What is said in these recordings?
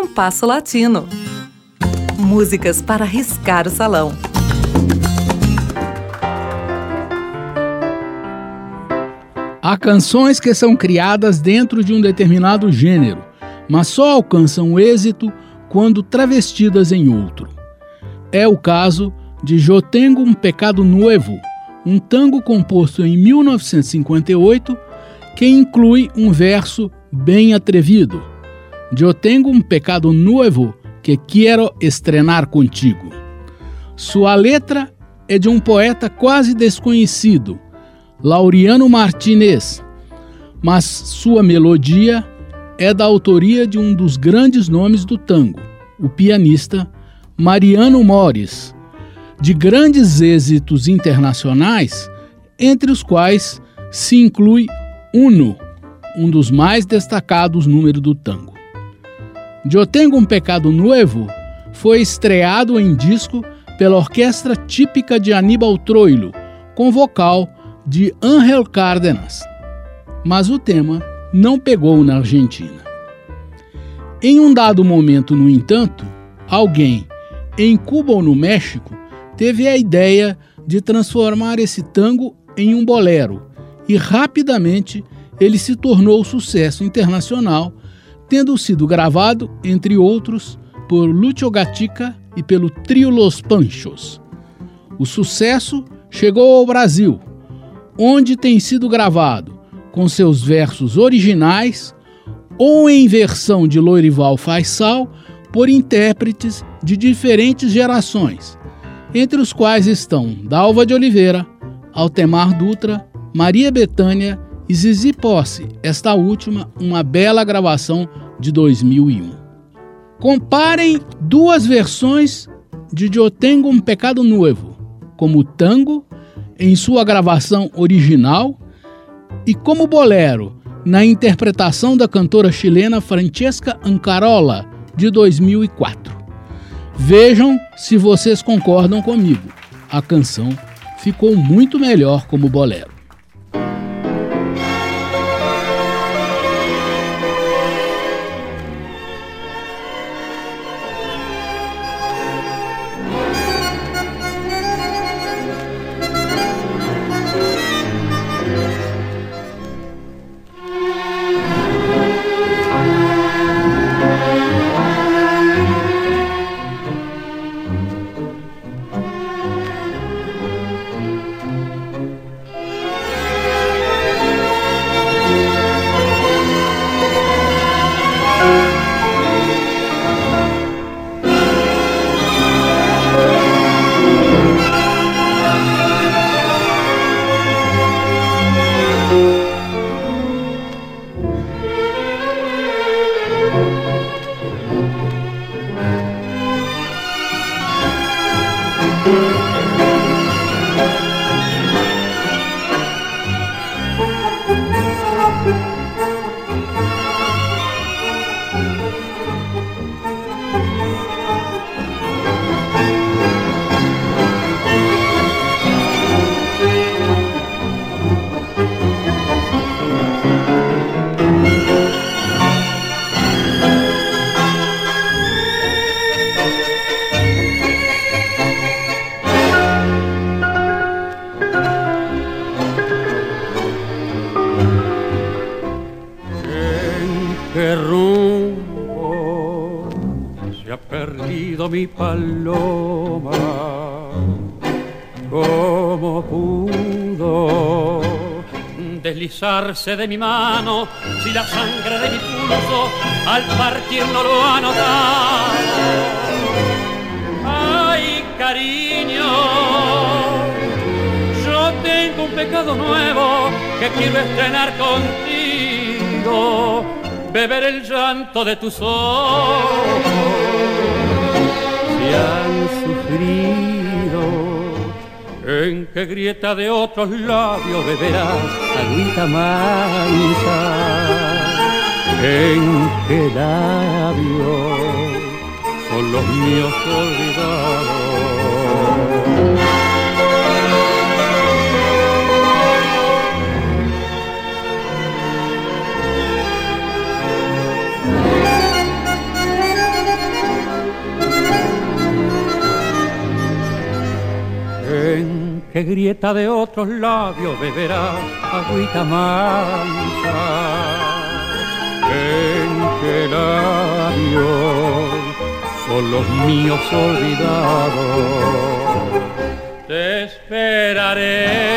Compasso Latino. Músicas para riscar o salão. Há canções que são criadas dentro de um determinado gênero, mas só alcançam êxito quando travestidas em outro. É o caso de Jo Tengo um Pecado Nuevo, um tango composto em 1958 que inclui um verso bem atrevido. Eu tenho um pecado novo que quero estrenar contigo. Sua letra é de um poeta quase desconhecido, Laureano Martinez, mas sua melodia é da autoria de um dos grandes nomes do tango, o pianista Mariano Mores, de grandes êxitos internacionais, entre os quais se inclui Uno, um dos mais destacados números do tango. Eu Tengo um Pecado Nuevo foi estreado em disco pela orquestra típica de Aníbal Troilo, com vocal de Ángel Cárdenas. Mas o tema não pegou na Argentina. Em um dado momento, no entanto, alguém, em Cuba ou no México, teve a ideia de transformar esse tango em um bolero e rapidamente ele se tornou sucesso internacional, tendo sido gravado, entre outros, por Lucio Gatica e pelo trio Los Panchos. O sucesso chegou ao Brasil, onde tem sido gravado com seus versos originais ou em versão de Lourival Faisal por intérpretes de diferentes gerações, entre os quais estão Dalva de Oliveira, Altemar Dutra, Maria Betânia e Zizi Posse, esta última uma bela gravação de 2001. Comparem duas versões de Eu Tengo um Pecado Novo, como tango em sua gravação original e como bolero na interpretação da cantora chilena Francesca Ancarola de 2004. Vejam se vocês concordam comigo. A canção ficou muito melhor como bolero. Música mi paloma, ¿cómo pudo deslizarse de mi mano si la sangre de mi pulso al partir no lo ha notado? Ay, cariño, yo tengo un pecado nuevo que quiero estrenar contigo, beber el llanto de tus ojos han sufrido. En qué grieta de otros labios beberás agüita mansa. En qué labios son los míos olvidados. Que grieta de otros labios beberá agüita mansa. En que labios son los míos olvidados. Te esperaré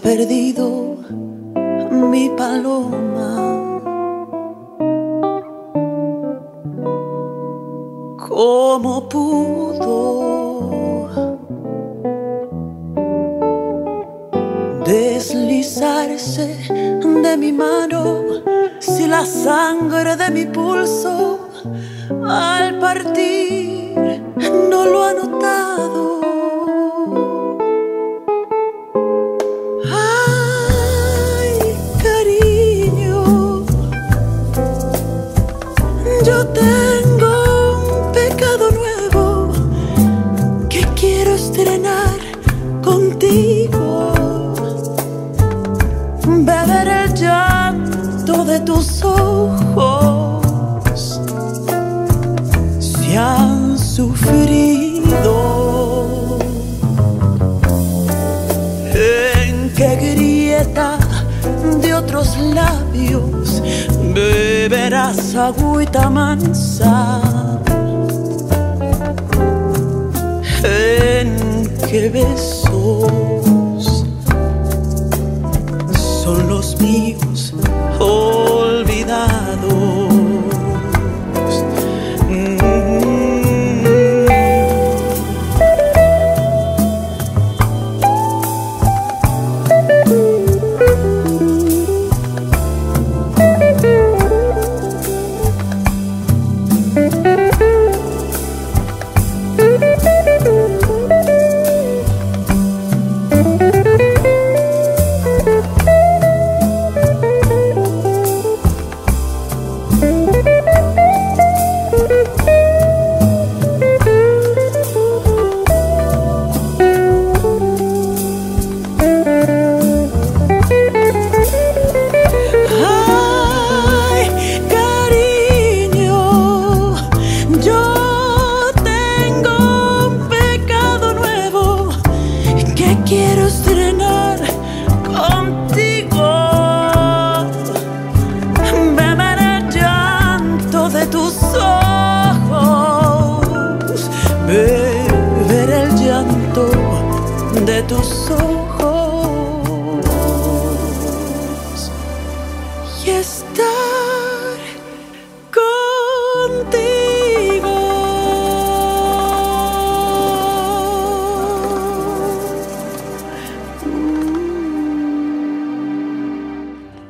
perdido mi paloma. ¿Cómo pudo deslizarse de mi mano si la sangre de mi pulso al partir los labios beberás agüita mansa. En que beso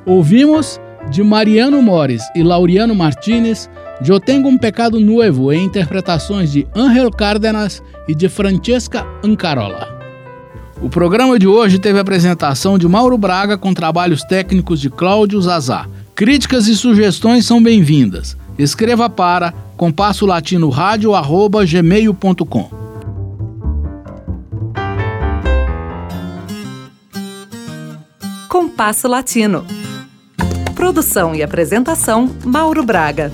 Ouvimos de Mariano Mores e Laureano Martinez, Eu Tenho um Pecado Nuevo, em interpretações de Ángel Cárdenas e de Francesca Ancarola. O programa de hoje teve a apresentação de Mauro Braga com trabalhos técnicos de Cláudio Zazá. Críticas e sugestões são bem-vindas. Escreva para compasso latino gmail.com. Compasso Latino Produção e apresentação: Mauro Braga.